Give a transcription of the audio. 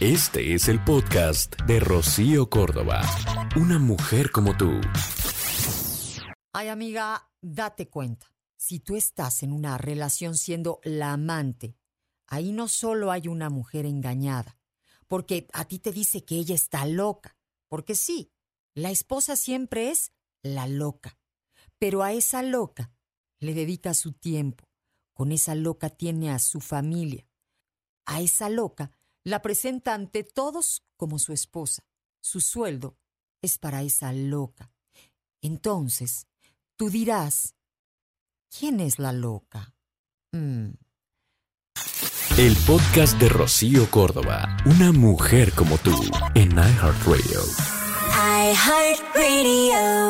Este es el podcast de Rocío Córdoba. Una mujer como tú. Ay, amiga, date cuenta. Si tú estás en una relación siendo la amante, ahí no solo hay una mujer engañada, porque a ti te dice que ella está loca, porque sí, la esposa siempre es la loca, pero a esa loca le dedica su tiempo, con esa loca tiene a su familia, a esa loca la presenta ante todos como su esposa. Su sueldo es para esa loca. Entonces, tú dirás, ¿quién es la loca? Mm. El podcast de Rocío Córdoba. Una mujer como tú en iHeartRadio. iHeartRadio.